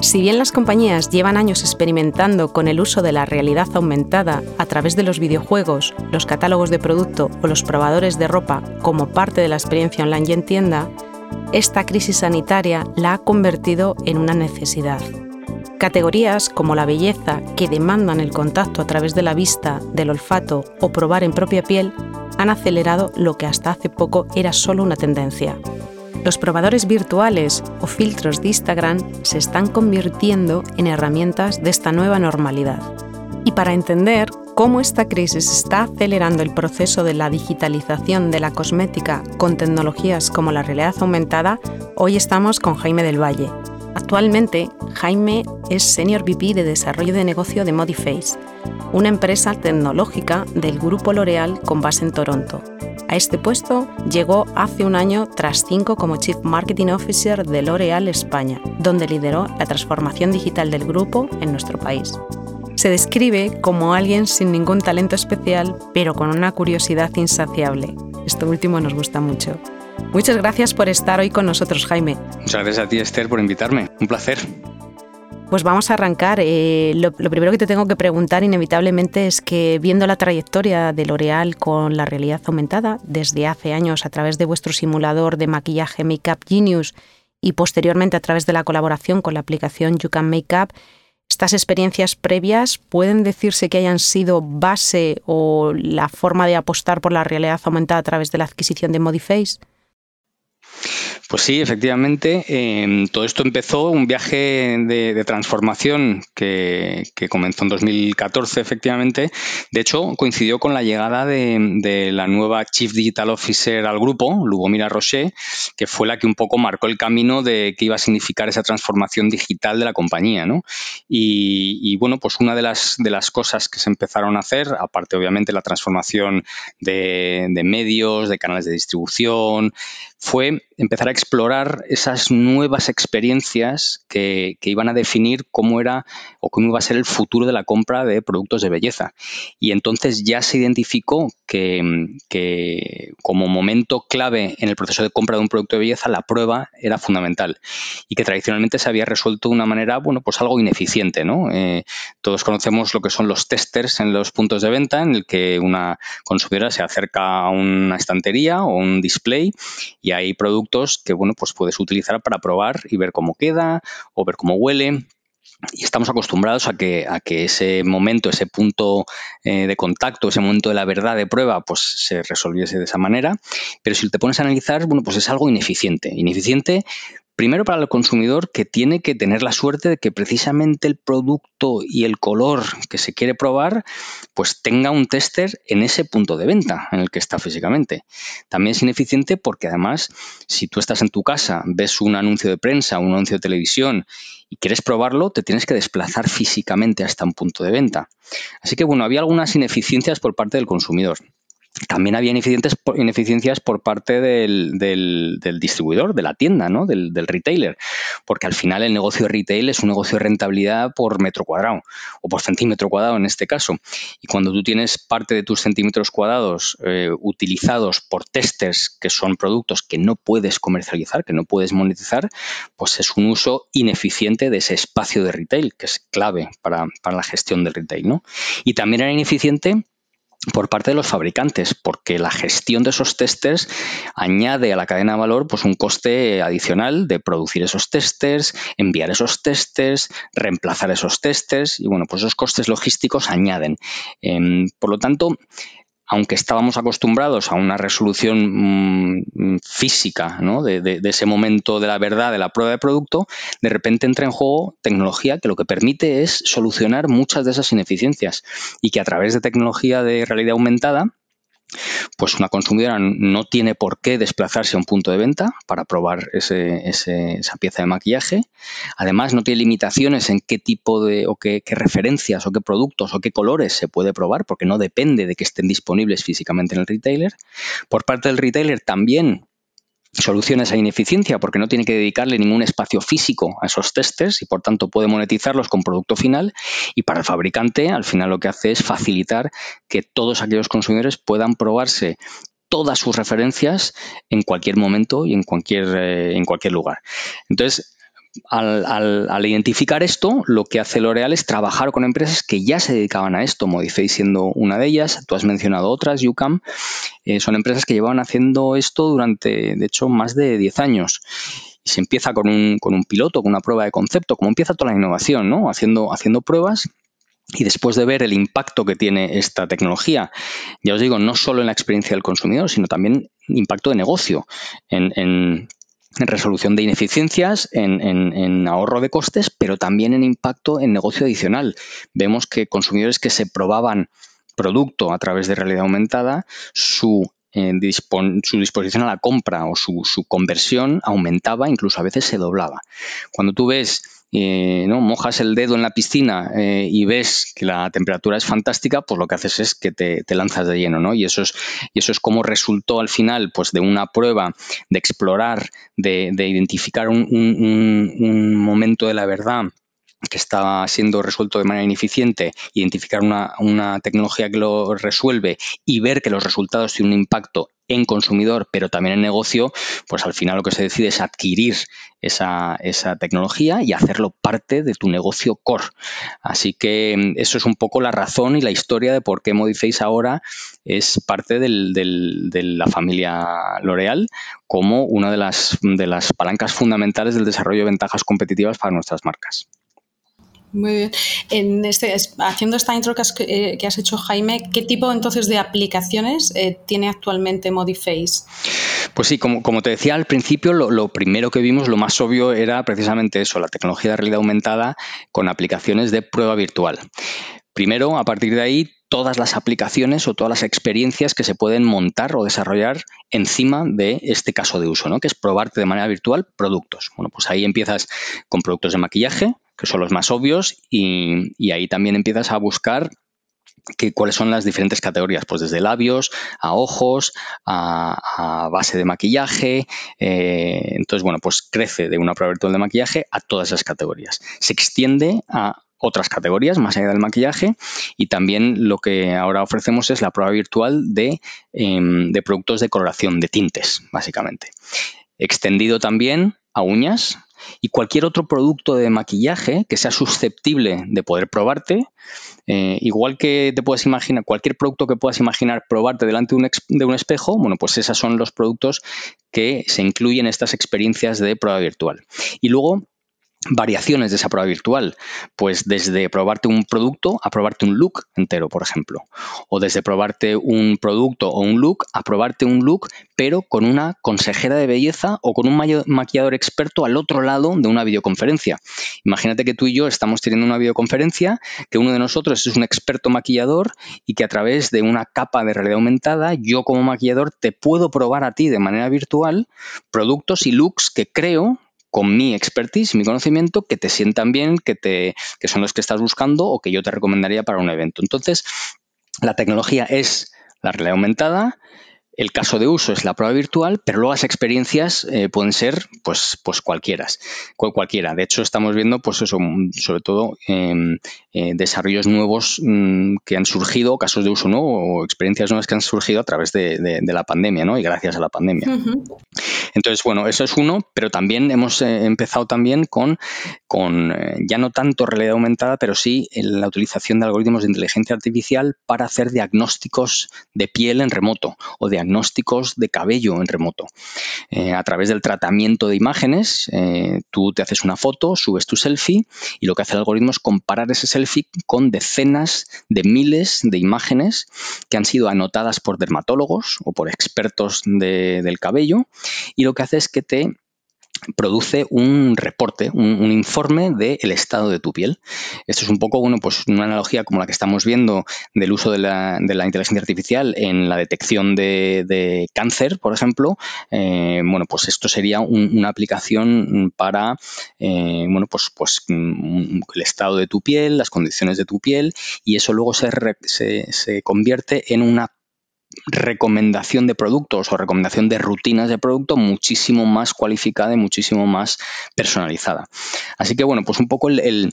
Si bien las compañías llevan años experimentando con el uso de la realidad aumentada a través de los videojuegos, los catálogos de producto o los probadores de ropa como parte de la experiencia online y en tienda, esta crisis sanitaria la ha convertido en una necesidad. Categorías como la belleza, que demandan el contacto a través de la vista, del olfato o probar en propia piel, han acelerado lo que hasta hace poco era solo una tendencia. Los probadores virtuales o filtros de Instagram se están convirtiendo en herramientas de esta nueva normalidad. Y para entender cómo esta crisis está acelerando el proceso de la digitalización de la cosmética con tecnologías como la realidad aumentada, hoy estamos con Jaime del Valle. Actualmente, Jaime es Senior VP de Desarrollo de Negocio de Modiface, una empresa tecnológica del Grupo L'Oreal con base en Toronto. A este puesto llegó hace un año tras cinco como Chief Marketing Officer de L'Oréal España, donde lideró la transformación digital del grupo en nuestro país. Se describe como alguien sin ningún talento especial, pero con una curiosidad insaciable. Esto último nos gusta mucho. Muchas gracias por estar hoy con nosotros, Jaime. Muchas gracias a ti, Esther, por invitarme. Un placer. Pues vamos a arrancar. Eh, lo, primero que te tengo que preguntar inevitablemente es que viendo la trayectoria de L'Oreal con la realidad aumentada desde hace años a través de vuestro simulador de maquillaje Makeup Genius y posteriormente a través de la colaboración con la aplicación You Can Makeup, estas experiencias previas pueden decirse que hayan sido base o la forma de apostar por la realidad aumentada a través de la adquisición de Modiface. Pues sí, efectivamente. Em, todo esto empezó un viaje de, transformación que, comenzó en 2014, efectivamente. De hecho, coincidió con la llegada de, la nueva Chief Digital Officer al grupo, Lubomira Rocher, que fue la que un poco marcó el camino de qué iba a significar esa transformación digital de la compañía. ¿no? Y, bueno, pues una de las, de las cosas que se empezaron a hacer, aparte obviamente la transformación de medios, de canales de distribución, fue empezar a explorar esas nuevas experiencias que, iban a definir cómo era o cómo iba a ser el futuro de la compra de productos de belleza. Y entonces ya se identificó que, como momento clave en el proceso de compra de un producto de belleza, la prueba era fundamental y que tradicionalmente se había resuelto de una manera, bueno, pues algo ineficiente, ¿no? Eh, todos conocemos lo que son los testers en los puntos de venta, en el que una consumidora se acerca a una estantería o un display hay productos que, bueno, pues puedes utilizar para probar y ver cómo queda o ver cómo huele y estamos acostumbrados a que, a que ese momento, ese punto eh, de contacto, ese momento de la verdad de prueba, pues se resolviese de esa manera. Pero si te pones a analizar, bueno, pues es algo ineficiente. Ineficiente Primero para el consumidor que tiene que tener la suerte de que precisamente el producto y el color que se quiere probar pues tenga un tester en ese punto de venta en el que está físicamente. También es ineficiente porque además si tú estás en tu casa, ves un anuncio de prensa, un anuncio de televisión y quieres probarlo, te tienes que desplazar físicamente hasta un punto de venta. Así que bueno, había algunas ineficiencias por parte del consumidor. También había ineficiencias por parte del, distribuidor, de la tienda, ¿no? del, retailer, porque al final el negocio de retail es un negocio de rentabilidad por metro cuadrado o por centímetro cuadrado en este caso. Y cuando tú tienes parte de tus centímetros cuadrados eh, utilizados por testers que son productos que no puedes comercializar, que no puedes monetizar, pues es un uso ineficiente de ese espacio de retail, que es clave para, la gestión del retail. ¿no? Y también era ineficiente por parte de los fabricantes, porque la gestión de esos testers añade a la cadena de valor pues, un coste adicional de producir esos testers, enviar esos testers, reemplazar esos testers y bueno, pues esos costes logísticos añaden. Em, por lo tanto, aunque estábamos acostumbrados a una resolución mm, física de, ese momento de la verdad, de la prueba de producto, de repente entra en juego tecnología que lo que permite es solucionar muchas de esas ineficiencias y que a través de tecnología de realidad aumentada pues una consumidora no tiene por qué desplazarse a un punto de venta para probar esa pieza de maquillaje. Además, no tiene limitaciones en qué tipo de o qué, referencias o qué productos o qué colores se puede probar, porque no depende de que estén disponibles físicamente en el retailer. Por parte del retailer también soluciona esa ineficiencia porque no tiene que dedicarle ningún espacio físico a esos testes y por tanto puede monetizarlos con producto final y para el fabricante al final lo que hace es facilitar que todos aquellos consumidores puedan probarse todas sus referencias en cualquier momento y en cualquier, eh, en cualquier lugar. Entonces, al, identificar esto, lo que hace L'Oreal es trabajar con empresas que ya se dedicaban a esto, Modiface siendo una de ellas, tú has mencionado otras, UCAM, eh, son empresas que llevaban haciendo esto durante, de hecho, más de 10 años. Y se empieza con un, con un piloto, con una prueba de concepto, como empieza toda la innovación, ¿no? Haciendo, haciendo pruebas y después de ver el impacto que tiene esta tecnología, ya os digo, no solo en la experiencia del consumidor, sino también impacto de negocio, en resolución de ineficiencias, en, ahorro de costes, pero también en impacto en negocio adicional. Vemos que consumidores que se probaban producto a través de realidad aumentada, su, eh, disposición a la compra o su conversión aumentaba, incluso a veces se doblaba. Cuando tú ves eh, ¿no? mojas el dedo en la piscina eh, y ves que la temperatura es fantástica, pues lo que haces es que te, lanzas de lleno, ¿no? Y eso es, y eso es como resultó al final, pues de una prueba, de explorar, de, identificar un, un momento de la verdad que está siendo resuelto de manera ineficiente, identificar una, una, tecnología que lo resuelve y ver que los resultados tienen un impacto en consumidor, pero también en negocio, pues al final lo que se decide es adquirir esa, esa tecnología y hacerlo parte de tu negocio core. Así que mm, eso es un poco la razón y la historia de por qué Modiface ahora es parte de la familia L'Oreal como una de las, de las palancas fundamentales del desarrollo de ventajas competitivas para nuestras marcas. Muy bien. En este, haciendo esta intro que has, eh, que has, hecho, Jaime, ¿qué tipo entonces de aplicaciones eh, tiene actualmente Modiface? Pues sí, como, te decía al principio, lo, lo, primero que vimos, lo más obvio, era precisamente eso, la tecnología de realidad aumentada con aplicaciones de prueba virtual. Primero, a partir de ahí, todas las aplicaciones o todas las experiencias que se pueden montar o desarrollar encima de este caso de uso, ¿no? que es probarte de manera virtual productos. Bueno, pues ahí empiezas con productos de maquillaje, que son los más obvios, y, ahí también empiezas a buscar cuáles son las diferentes categorías, pues desde labios a ojos, a, base de maquillaje. Eh, entonces, bueno, pues crece de una prueba virtual de maquillaje a todas esas categorías. Se extiende a otras categorías más allá del maquillaje y también lo que ahora ofrecemos es la prueba virtual de, em, de productos de coloración, de tintes, básicamente. Extendido también a uñas, y cualquier otro producto de maquillaje que sea susceptible de poder probarte, eh, igual que te puedes imaginar, cualquier producto que puedas imaginar probarte delante de un, de un espejo, bueno, pues esos son los productos que se incluyen en estas experiencias de prueba virtual. Y luego variaciones de esa prueba virtual, pues desde probarte un producto a probarte un look entero, por ejemplo, o desde probarte un producto o un look a probarte un look, pero con una consejera de belleza o con un maquillador experto al otro lado de una videoconferencia. Imagínate que tú y yo estamos teniendo una videoconferencia, que uno de nosotros es un experto maquillador y que a través de una capa de realidad aumentada, yo como maquillador te puedo probar a ti de manera virtual productos y looks que creo con mi expertise, mi conocimiento, que te sientan bien, que, te, que son los que estás buscando o que yo te recomendaría para un evento. Entonces, la tecnología es la realidad aumentada, el caso de uso es la prueba virtual, pero luego las experiencias eh, pueden ser pues, pues cualquiera, cualquiera. De hecho, estamos viendo, pues eso, sobre todo eh, desarrollos nuevos mm, que han surgido, casos de uso nuevo o experiencias nuevas que han surgido a través de, la pandemia, ¿no? Y gracias a la pandemia. Entonces, bueno, eso es uno, pero también hemos eh, empezado también con, con ya no tanto realidad aumentada, pero sí la utilización de algoritmos de inteligencia artificial para hacer diagnósticos de piel en remoto o diagnósticos de cabello en remoto. Eh, a través del tratamiento de imágenes, tú te haces una foto, subes tu selfie y lo que hace el algoritmo es comparar ese selfie con decenas de miles de imágenes que han sido anotadas por dermatólogos o por expertos del cabello y lo que hace es que te produce un reporte, un, informe del estado de tu piel. Esto es un poco bueno, pues una analogía como la que estamos viendo del uso de la, inteligencia artificial en la detección de, cáncer, por ejemplo. Eh, bueno, pues esto sería una aplicación para eh, bueno, pues, pues mm, el estado de tu piel, las condiciones de tu piel, y eso luego se, se convierte en una recomendación de productos o recomendación de rutinas de producto muchísimo más cualificada y muchísimo más personalizada. Así que bueno, pues un poco el,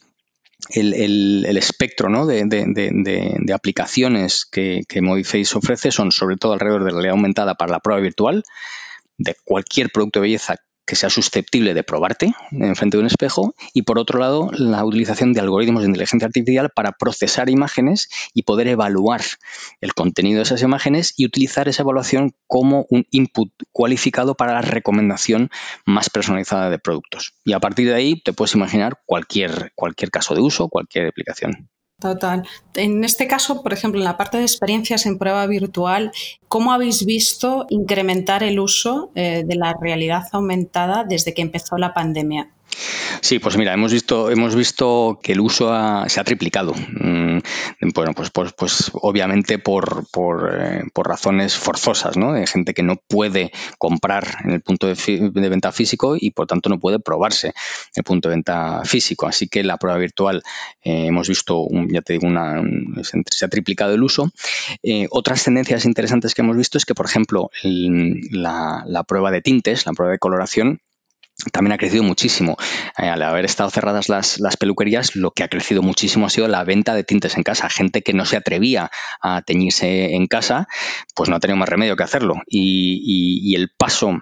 espectro de, aplicaciones que, que Modiface ofrece son sobre todo alrededor de la realidad aumentada para la prueba virtual de cualquier producto de belleza que sea susceptible de probarte en frente de un espejo y por otro lado la utilización de algoritmos de inteligencia artificial para procesar imágenes y poder evaluar el contenido de esas imágenes y utilizar esa evaluación como un input cualificado para la recomendación más personalizada de productos. Y a partir de ahí te puedes imaginar cualquier, cualquier caso de uso, cualquier aplicación. Total. En este caso, por ejemplo, en la parte de experiencias en prueba virtual, ¿cómo habéis visto incrementar el uso eh, de la realidad aumentada desde que empezó la pandemia? Sí, pues mira, hemos visto, hemos visto que el uso se ha triplicado. Mm, bueno, pues, pues, pues obviamente por, eh, por, razones forzosas, ¿no? De gente que no puede comprar en el punto de, venta físico y por tanto no puede probarse el punto de venta físico. Así que la prueba virtual eh, hemos visto, ya te digo, una, se ha triplicado el uso. Eh, otras tendencias interesantes que hemos visto es que, por ejemplo, la prueba de tintes, la prueba de coloración, también ha crecido muchísimo. Eh, al haber estado cerradas las, peluquerías, lo que ha crecido muchísimo ha sido la venta de tintes en casa. Gente que no se atrevía a teñirse en casa, pues no ha tenido más remedio que hacerlo. Y, el paso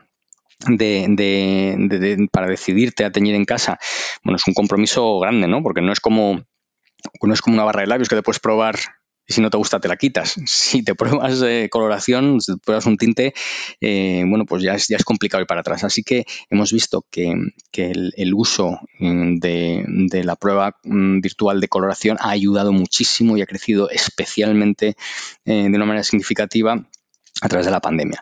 de, para decidirte a teñir en casa, bueno, es un compromiso grande, ¿no? Porque no es como no es como una barra de labios que te puedes probar y si no te gusta te la quitas. Si te pruebas de coloración, si te pruebas un tinte, eh, bueno, pues ya es, ya es complicado ir para atrás. Así que hemos visto que, el, uso mm, de, la prueba mm, virtual de coloración ha ayudado muchísimo y ha crecido especialmente eh, de una manera significativa a través de la pandemia.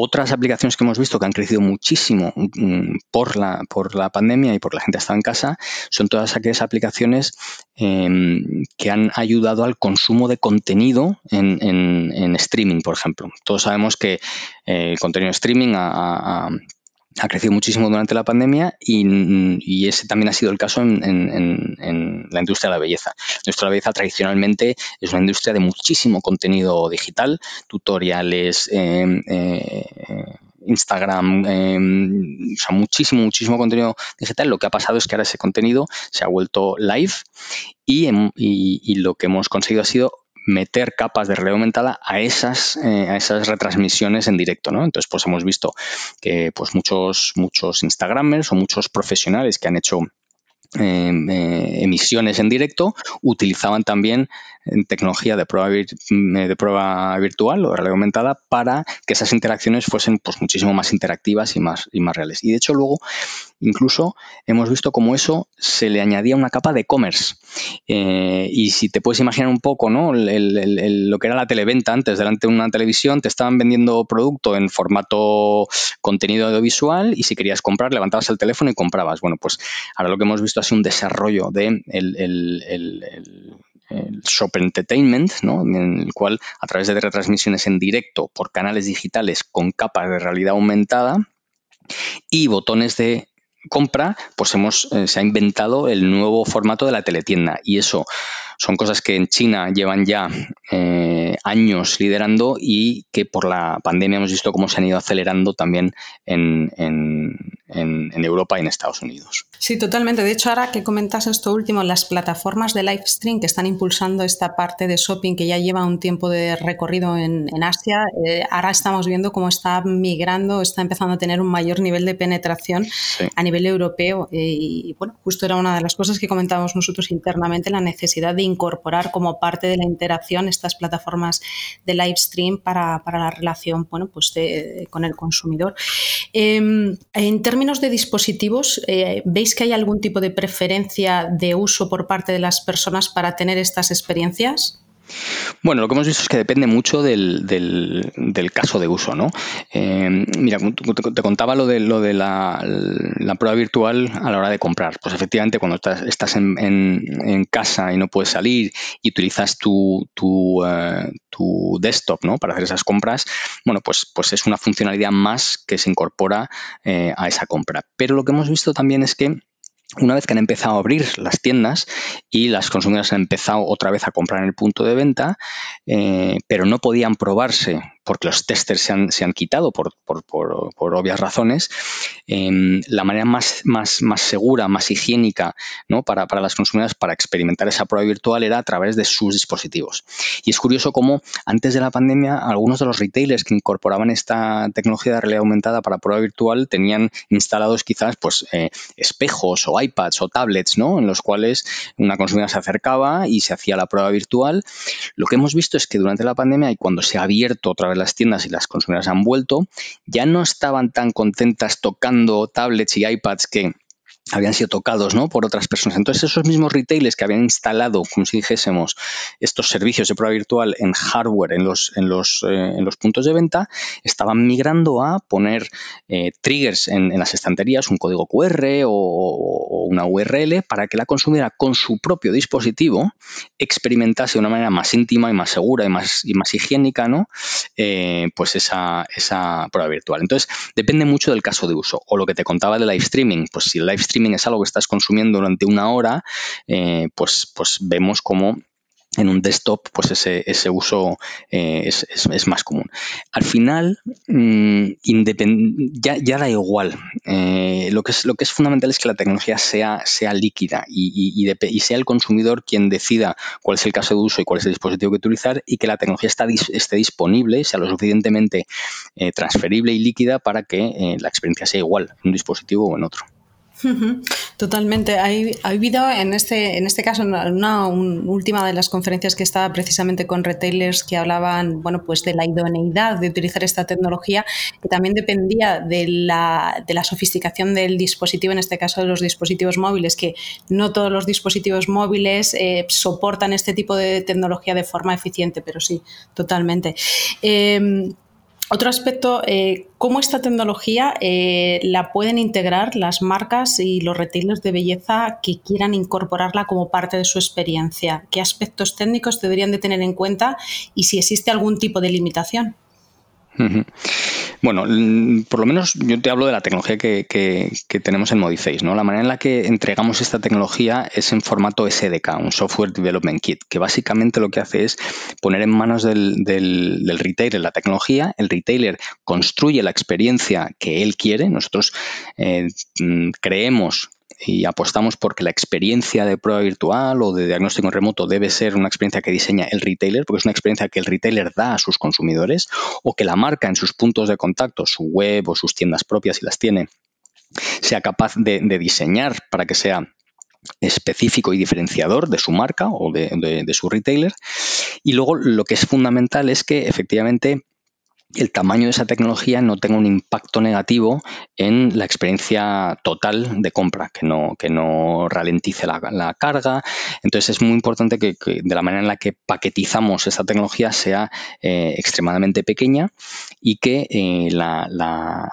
Otras aplicaciones que hemos visto que han crecido muchísimo mm, por la, por la pandemia y por la gente que está en casa son todas aquellas aplicaciones em, que han ayudado al consumo de contenido en, streaming, por ejemplo. Todos sabemos que eh, el contenido de streaming ha crecido muchísimo durante la pandemia y, ese también ha sido el caso en, la industria de la belleza. La belleza tradicionalmente es una industria de muchísimo contenido digital, tutoriales, em, eh, Instagram, em, o sea, muchísimo, muchísimo contenido digital. Lo que ha pasado es que ahora ese contenido se ha vuelto live y lo que hemos conseguido ha sido meter capas de realidad aumentada a esas, eh, a esas retransmisiones en directo, ¿no? Entonces, pues hemos visto que pues muchos, muchos Instagramers o muchos profesionales que han hecho eh, eh, emisiones en directo utilizaban también tecnología de prueba, de prueba virtual o realidad aumentada para que esas interacciones fuesen pues, muchísimo más interactivas y más, y más reales. Y de hecho luego incluso hemos visto cómo eso se le añadía una capa de e-commerce. Eh, y si te puedes imaginar un poco ¿no? lo que era la televenta antes, delante de una televisión, te estaban vendiendo producto en formato contenido audiovisual y si querías comprar, levantabas el teléfono y comprabas. Bueno, pues ahora lo que hemos visto ha sido un desarrollo de el, el Shop Entertainment, ¿no? en el cual a través de retransmisiones en directo por canales digitales con capas de realidad aumentada y botones de compra, pues hemos, eh, se ha inventado el nuevo formato de la teletienda y eso son cosas que en China llevan ya eh, años liderando y que por la pandemia hemos visto cómo se han ido acelerando también en, Europa y en Estados Unidos. Sí, totalmente. De hecho, ahora que comentas esto último, las plataformas de live stream que están impulsando esta parte de shopping que ya lleva un tiempo de recorrido en, Asia, eh, ahora estamos viendo cómo está migrando, está empezando a tener un mayor nivel de penetración a nivel europeo. Eh, y bueno, justo era una de las cosas que comentábamos nosotros internamente, la necesidad de incorporar como parte de la interacción estas plataformas de live stream para, la relación bueno, pues con el consumidor. Em, en términos de dispositivos, eh, ¿veis que hay algún tipo de preferencia de uso por parte de las personas para tener estas experiencias? Bueno, lo que hemos visto es que depende mucho del, caso de uso, ¿no? Eh, mira, te, contaba lo de, la, prueba virtual a la hora de comprar. Pues efectivamente, cuando estás, en, casa y no puedes salir y utilizas tu, tu, eh, desktop ¿no? para hacer esas compras, bueno, pues, pues es una funcionalidad más que se incorpora eh, a esa compra. Pero lo que hemos visto también es que una vez que han empezado a abrir las tiendas y las consumidoras han empezado otra vez a comprar en el punto de venta, eh, pero no podían probarse porque los testers se han, se han quitado por, por, obvias razones, em, la manera más, más, más, segura, más higiénica ¿no? para, para, las consumidoras para experimentar esa prueba virtual era a través de sus dispositivos. Y es curioso cómo antes de la pandemia algunos de los retailers que incorporaban esta tecnología de realidad aumentada para prueba virtual tenían instalados quizás pues, eh, espejos o iPads o tablets ¿no? en los cuales una consumidora se acercaba y se hacía la prueba virtual. Lo que hemos visto es que durante la pandemia y cuando se ha abierto otra vez las tiendas y las consumidoras han vuelto, ya no estaban tan contentas tocando tablets y iPads que habían sido tocados ¿no? por otras personas. Entonces, esos mismos retailers que habían instalado, como si dijésemos, estos servicios de prueba virtual en hardware en los, en los, eh, en los puntos de venta, estaban migrando a poner eh, triggers en, las estanterías, un código QR o, una URL, para que la consumidora con su propio dispositivo experimentase de una manera más íntima y más segura y más, y más higiénica ¿no? Eh, pues esa, esa prueba virtual. Entonces, depende mucho del caso de uso. O lo que te contaba de live streaming, pues si el live streaming es algo que estás consumiendo durante una hora, eh, pues, pues vemos cómo en un desktop, pues ese, ese uso eh, es, más común. Al final, mm, ya, da igual. Eh, lo, que es, lo que es fundamental es que la tecnología sea, sea líquida y, sea el consumidor quien decida cuál es el caso de uso y cuál es el dispositivo que utilizar y que la tecnología está, esté disponible, sea lo suficientemente transferible y líquida para que la experiencia sea igual en un dispositivo o en otro. Totalmente. Hay, ha habido en este, en este caso una, última de las conferencias que estaba precisamente con retailers que hablaban bueno, pues de la idoneidad de utilizar esta tecnología, que también dependía de la, de la sofisticación del dispositivo, en este caso de los dispositivos móviles, que no todos los dispositivos móviles eh, soportan este tipo de tecnología de forma eficiente, pero sí, totalmente. Em, otro aspecto, eh, cómo esta tecnología eh, la pueden integrar las marcas y los retailers de belleza que quieran incorporarla como parte de su experiencia. ¿Qué aspectos técnicos deberían de tener en cuenta y si existe algún tipo de limitación? Bueno, por lo menos yo te hablo de la tecnología que, tenemos en Modiface. ¿no? La manera en la que entregamos esta tecnología es en formato SDK, un Software Development Kit, que básicamente lo que hace es poner en manos del, del retailer la tecnología, el retailer construye la experiencia que él quiere, nosotros eh, mm, creemos y apostamos porque la experiencia de prueba virtual o de diagnóstico remoto debe ser una experiencia que diseña el retailer, porque es una experiencia que el retailer da a sus consumidores o que la marca en sus puntos de contacto, su web o sus tiendas propias, si las tiene, sea capaz de, diseñar para que sea específico y diferenciador de su marca o de, de, su retailer. Y luego lo que es fundamental es que efectivamente el tamaño de esa tecnología no tenga un impacto negativo en la experiencia total de compra, que no, que no ralentice la, carga. Entonces es muy importante que, de la manera en la que paquetizamos esta tecnología sea eh, extremadamente pequeña y que eh,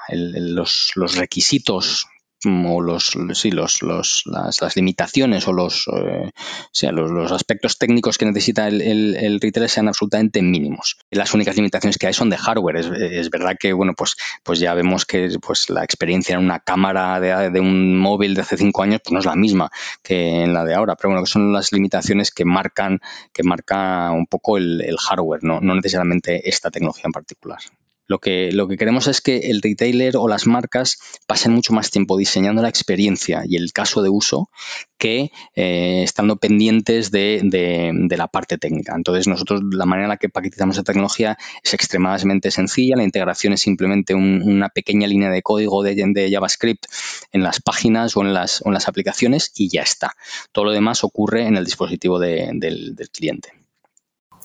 los, requisitos o los, sí, los, los las, limitaciones o los, eh, sea, los, los, aspectos técnicos que necesita el, el, retailer sean absolutamente mínimos. Las únicas limitaciones que hay son de hardware. Es, es, verdad que, bueno, pues, pues ya vemos que pues, la experiencia en una cámara de, de, un móvil de hace cinco años pues no es la misma que en la de ahora, pero bueno, que son las limitaciones que marcan, que marca un poco el, el hardware, ¿no? no necesariamente esta tecnología en particular. Lo que, lo que queremos es que el retailer o las marcas pasen mucho más tiempo diseñando la experiencia y el caso de uso que eh, estando pendientes de, de, la parte técnica. Entonces, nosotros la manera en la que paquetizamos la tecnología es extremadamente sencilla. La integración es simplemente una pequeña línea de código de, de, JavaScript en las páginas o en las, o en las aplicaciones y ya está. Todo lo demás ocurre en el dispositivo del, del cliente.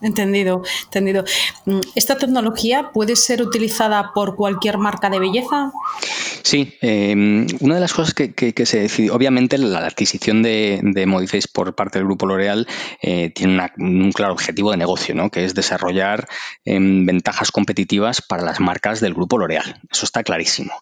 Entendido, entendido. Mm, ¿Esta tecnología puede ser utilizada por cualquier marca de belleza? Sí, em, una de las cosas que, se decidió, obviamente la adquisición de, de Modiface por parte del grupo L'Oreal eh, tiene un claro objetivo de negocio, ¿no? que es desarrollar em, ventajas competitivas para las marcas del grupo L'Oreal. Eso está clarísimo.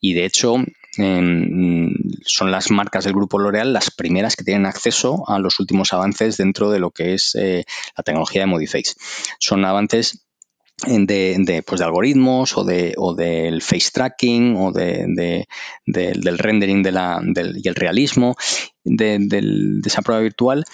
Y de hecho, em, son las marcas del grupo L'Oreal las primeras que tienen acceso a los últimos avances dentro de lo que es eh, la tecnología de Modiface. Son avances de, pues de, algoritmos o, de, o del face tracking o de, del rendering de la, del, y el realismo de, esa prueba virtual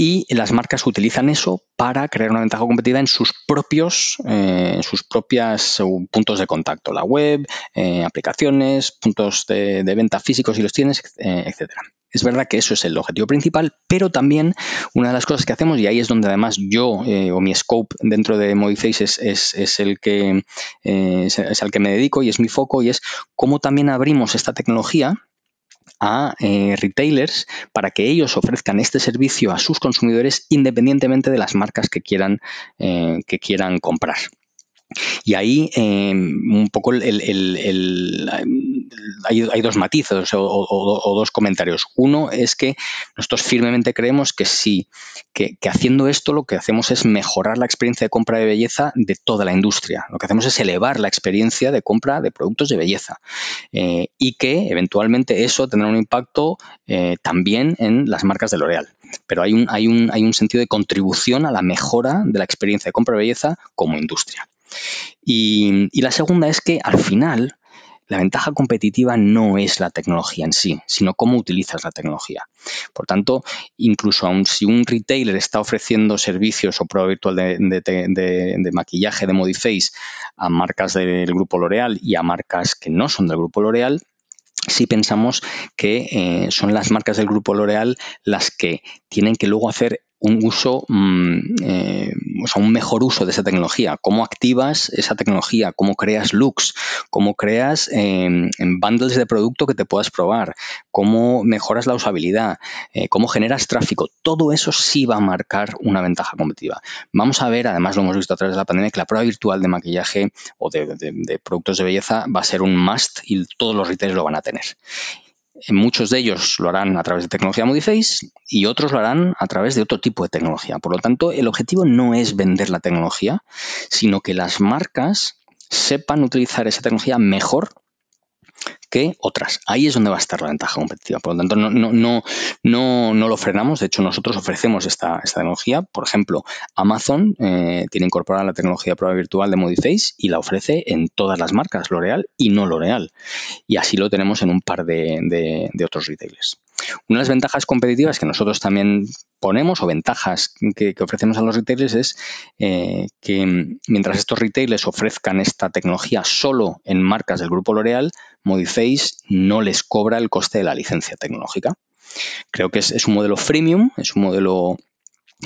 y las marcas utilizan eso para crear una ventaja competitiva en sus propios eh, sus propias puntos de contacto, la web, eh, aplicaciones, puntos de, venta físicos si los tienes, eh, etcétera. Es verdad que eso es el objetivo principal, pero también una de las cosas que hacemos, y ahí es donde además yo eh, o mi scope dentro de Modiface es, es, el que, eh, es, al que me dedico y es mi foco, y es cómo también abrimos esta tecnología a eh, retailers para que ellos ofrezcan este servicio a sus consumidores independientemente de las marcas que quieran, que quieran comprar. Y ahí un poco hay, dos matices o, dos comentarios. Uno es que nosotros firmemente creemos que sí, que, haciendo esto lo que hacemos es mejorar la experiencia de compra de belleza de toda la industria. Lo que hacemos es elevar la experiencia de compra de productos de belleza eh, y que eventualmente eso tendrá un impacto eh, también en las marcas de L'Oreal. Pero hay un, hay, un, hay un sentido de contribución a la mejora de la experiencia de compra de belleza como industria. Y, la segunda es que al final la ventaja competitiva no es la tecnología en sí, sino cómo utilizas la tecnología. Por tanto, incluso aun si un retailer está ofreciendo servicios o prueba virtual de, maquillaje de Modiface a marcas del grupo L'Oreal y a marcas que no son del grupo L'Oreal, sí pensamos que eh, son las marcas del grupo L'Oreal las que tienen que luego hacer un uso, mm, eh, o un mejor uso de esa tecnología. Cómo activas esa tecnología, cómo creas looks, cómo creas em, bundles de producto que te puedas probar, cómo mejoras la usabilidad, eh, cómo generas tráfico. Todo eso sí va a marcar una ventaja competitiva. Vamos a ver, además lo hemos visto a través de la pandemia, que la prueba virtual de maquillaje o de, de productos de belleza va a ser un must y todos los retailers lo van a tener. Muchos de ellos lo harán a través de tecnología Modiface y otros lo harán a través de otro tipo de tecnología. Por lo tanto, el objetivo no es vender la tecnología, sino que las marcas sepan utilizar esa tecnología mejor que otras. Ahí es donde va a estar la ventaja competitiva. Por lo tanto, no, no, no, no, no lo frenamos. De hecho, nosotros ofrecemos esta, esta tecnología. Por ejemplo, Amazon eh, tiene incorporada la tecnología de prueba virtual de Modiface y la ofrece en todas las marcas, L'Oreal y no L'Oreal. Y así lo tenemos en un par de, de otros retailers. Una de las ventajas competitivas que nosotros también ponemos o ventajas que, ofrecemos a los retailers es eh, que mientras estos retailers ofrezcan esta tecnología solo en marcas del grupo L'Oreal, Modiface no les cobra el coste de la licencia tecnológica. Creo que es, un modelo freemium, es un modelo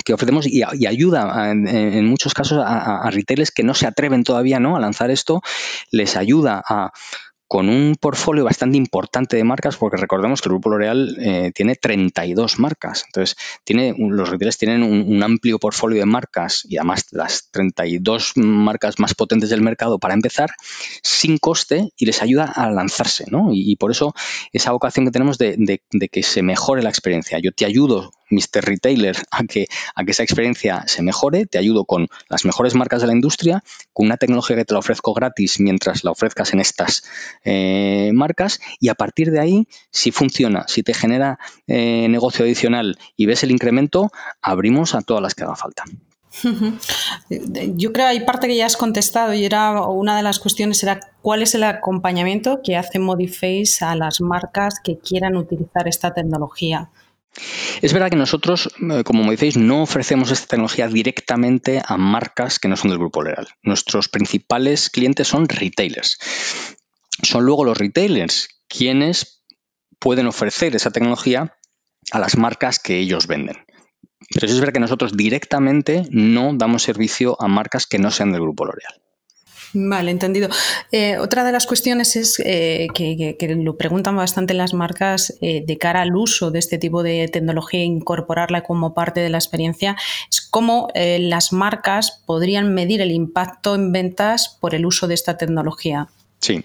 que ofrecemos y, ayuda en, muchos casos a, a, retailers que no se atreven todavía ¿no? a lanzar esto, les ayuda a con un portfolio bastante importante de marcas, porque recordemos que el Grupo L'Oreal eh, tiene 32 marcas. Entonces, tiene, los retailers tienen un, amplio portfolio de marcas y además las 32 marcas más potentes del mercado para empezar, sin coste y les ayuda a lanzarse. ¿no? Y, por eso esa vocación que tenemos de, que se mejore la experiencia. Yo te ayudo Mr. Retailer, a que, a que esa experiencia se mejore, te ayudo con las mejores marcas de la industria, con una tecnología que te la ofrezco gratis mientras la ofrezcas en estas eh, marcas y a partir de ahí, si funciona, si te genera eh, negocio adicional y ves el incremento, abrimos a todas las que haga falta. Yo creo que hay parte que ya has contestado y era una de las cuestiones era cuál es el acompañamiento que hace Modiface a las marcas que quieran utilizar esta tecnología. Es verdad que nosotros, eh, como Modiface, no ofrecemos esta tecnología directamente a marcas que no son del grupo Leral. Nuestros principales clientes son retailers. Son luego los retailers quienes pueden ofrecer esa tecnología a las marcas que ellos venden. Pero es verdad que nosotros directamente no damos servicio a marcas que no sean del grupo L'Oreal. Vale, entendido. Eh, otra de las cuestiones es eh, que, lo preguntan bastante las marcas eh, de cara al uso de este tipo de tecnología e incorporarla como parte de la experiencia, es cómo las marcas podrían medir el impacto en ventas por el uso de esta tecnología. Sí.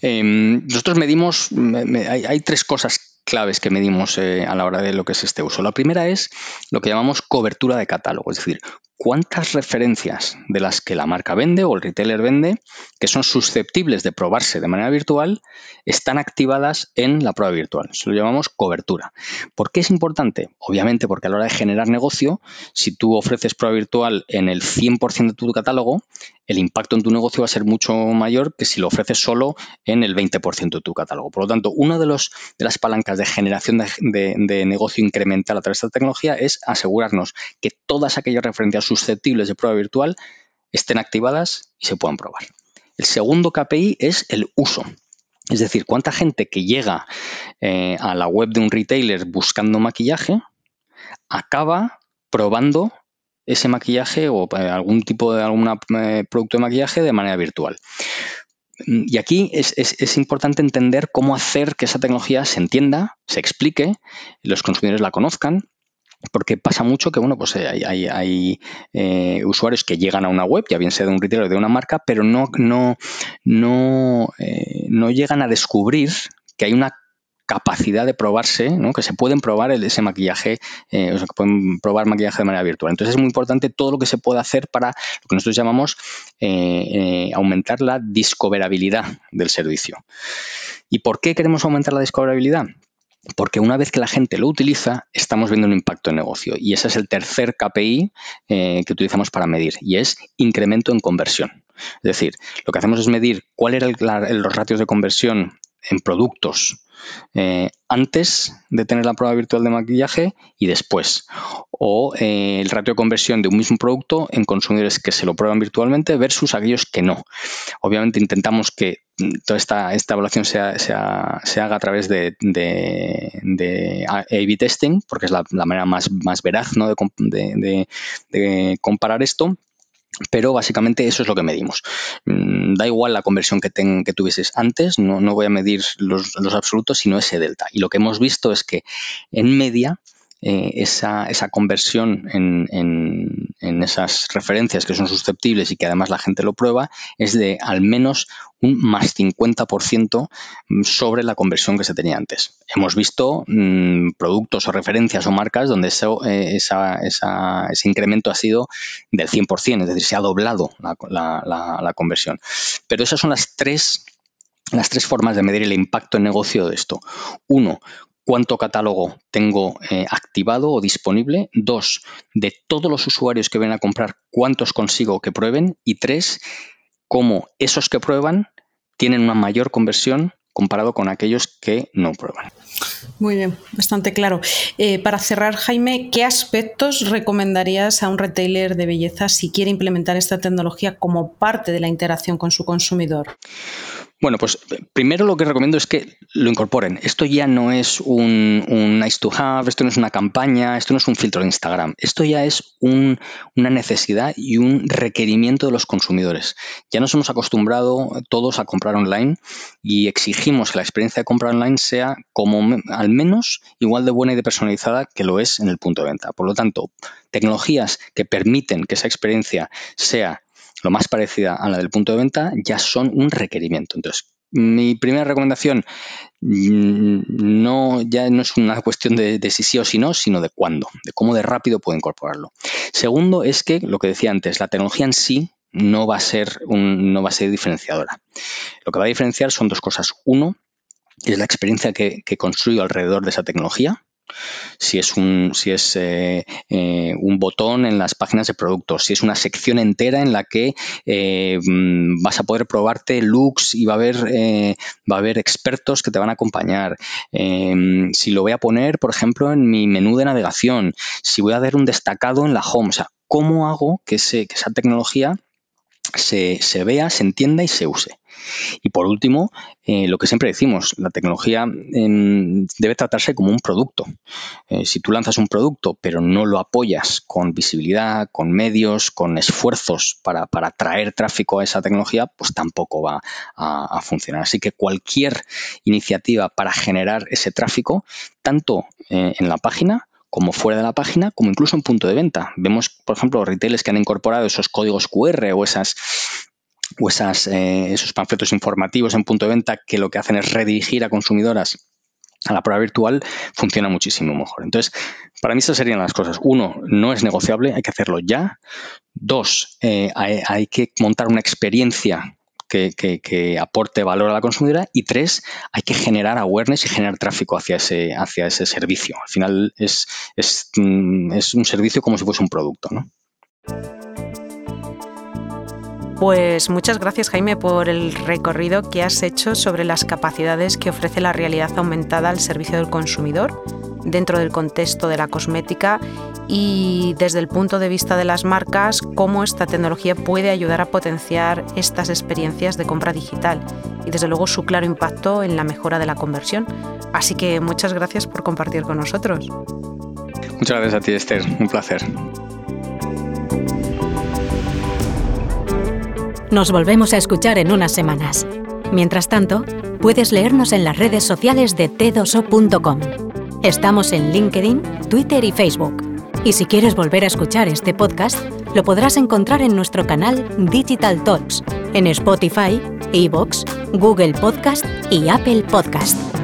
Em, nosotros medimos, hay, hay, tres cosas claves que medimos a la hora de lo que es este uso. La primera es lo que llamamos cobertura de catálogo, es decir, cuántas referencias de las que la marca vende o el retailer vende, que son susceptibles de probarse de manera virtual, están activadas en la prueba virtual. Eso lo llamamos cobertura. ¿Por qué es importante? Obviamente porque a la hora de generar negocio, si tú ofreces prueba virtual en el 100% de tu catálogo, el impacto en tu negocio va a ser mucho mayor que si lo ofreces solo en el 20% de tu catálogo. Por lo tanto, una de, las palancas de generación de, de negocio incremental a través de esta tecnología es asegurarnos que todas aquellas referencias susceptibles de prueba virtual estén activadas y se puedan probar. El segundo KPI es el uso. Es decir, cuánta gente que llega eh, a la web de un retailer buscando maquillaje acaba probando ese maquillaje o eh, algún tipo de algún eh, producto de maquillaje de manera virtual. Y aquí es, es, importante entender cómo hacer que esa tecnología se entienda, se explique, los consumidores la conozcan porque pasa mucho que, bueno, pues eh, hay, eh, usuarios que llegan a una web, ya bien sea de un retailer o de una marca, pero no, no, no, eh, no llegan a descubrir que hay una capacidad de probarse, que se pueden probar ese maquillaje, o sea, que pueden probar maquillaje de manera virtual. Entonces es muy importante todo lo que se pueda hacer para lo que nosotros llamamos aumentar la discoverabilidad del servicio. ¿Y por qué queremos aumentar la discoverabilidad? Porque una vez que la gente lo utiliza, estamos viendo un impacto en negocio. Y ese es el tercer KPI eh, que utilizamos para medir, y es incremento en conversión. Es decir, lo que hacemos es medir cuáles eran los ratios de conversión en productos eh, antes de tener la prueba virtual de maquillaje y después. O eh, el ratio de conversión de un mismo producto en consumidores que se lo prueban virtualmente versus aquellos que no. Obviamente intentamos que toda esta, esta evaluación se, haga a través de, de, A-B testing, porque es la, manera más, más veraz ¿no? de, comparar esto. Pero básicamente eso es lo que medimos. Mm, da igual la conversión que, que tuvieses antes, no, no voy a medir los, los, absolutos, sino ese delta. Y lo que hemos visto es que en media eh, esa, esa, conversión en, en, esas referencias que son susceptibles y que además la gente lo prueba es de al menos un más 50% sobre la conversión que se tenía antes. Hemos visto mm, productos o referencias o marcas donde eh, ese incremento ha sido del 100%, es decir, se ha doblado la, la, la conversión. Pero esas son las tres las tres formas de medir el impacto en negocio de esto. Uno, cuánto catálogo tengo eh, activado o disponible. Dos, de todos los usuarios que ven a comprar, cuántos consigo que prueben. Y tres, cómo esos que prueban tienen una mayor conversión comparado con aquellos que no prueban. Muy bien, bastante claro. Eh, para cerrar, Jaime, ¿qué aspectos recomendarías a un retailer de belleza si quiere implementar esta tecnología como parte de la interacción con su consumidor? Bueno, pues primero lo que recomiendo es que lo incorporen. Esto ya no es un, nice to have, esto no es una campaña, esto no es un filtro de Instagram. Esto ya es una necesidad y un requerimiento de los consumidores. Ya nos hemos acostumbrado todos a comprar online y exigimos que la experiencia de compra online sea como al menos igual de buena y de personalizada que lo es en el punto de venta. Por lo tanto, tecnologías que permiten que esa experiencia sea lo más parecida a la del punto de venta, ya son un requerimiento. Entonces, mi primera recomendación, mm, no, ya no es una cuestión de, si sí o si no, sino de cuándo, de cómo de rápido puedo incorporarlo. Segundo es que, lo que decía antes, la tecnología en sí no va a ser, no va a ser diferenciadora. Lo que va a diferenciar son dos cosas. Uno, es la experiencia que, que construyo alrededor de esa tecnología, si es un, si es, eh, eh, un botón en las páginas de productos, si es una sección entera en la que eh, mm, vas a poder probarte looks y va a haber, va a haber expertos que te van a acompañar. si lo voy a poner, por ejemplo, en mi menú de navegación, si voy a dar un destacado en la home, o sea, ¿cómo hago que, que esa tecnología se, vea, se entienda y se use. Y por último, eh, lo que siempre decimos, la tecnología em, debe tratarse como un producto. Eh, si tú lanzas un producto pero no lo apoyas con visibilidad, con medios, con esfuerzos para, para traer tráfico a esa tecnología, pues tampoco va a, funcionar. Así que cualquier iniciativa para generar ese tráfico, tanto eh, en la página como fuera de la página, como incluso en punto de venta. Vemos, por ejemplo, retailers que han incorporado esos códigos QR o esas o esas, eh, esos panfletos informativos en punto de venta que lo que hacen es redirigir a consumidoras a la prueba virtual, funciona muchísimo mejor. Entonces, para mí esas serían las cosas. Uno, no es negociable, hay que hacerlo ya. Dos, eh, hay, que montar una experiencia que, aporte valor a la consumidora. Y tres, hay que generar awareness y generar tráfico hacia ese, hacia ese servicio. Al final es, es, mm, es un servicio como si fuese un producto. ¿no? Pues muchas gracias Jaime por el recorrido que has hecho sobre las capacidades que ofrece la realidad aumentada al servicio del consumidor dentro del contexto de la cosmética y desde el punto de vista de las marcas, cómo esta tecnología puede ayudar a potenciar estas experiencias de compra digital y desde luego su claro impacto en la mejora de la conversión. Así que muchas gracias por compartir con nosotros. Muchas gracias a ti, Esther. Un placer. Nos volvemos a escuchar en unas semanas. Mientras tanto, puedes leernos en las redes sociales de t2o.com. Estamos en LinkedIn, Twitter y Facebook. Y si quieres volver a escuchar este podcast, lo podrás encontrar en nuestro canal Digital Talks, en Spotify, Evox, Google Podcast y Apple Podcast.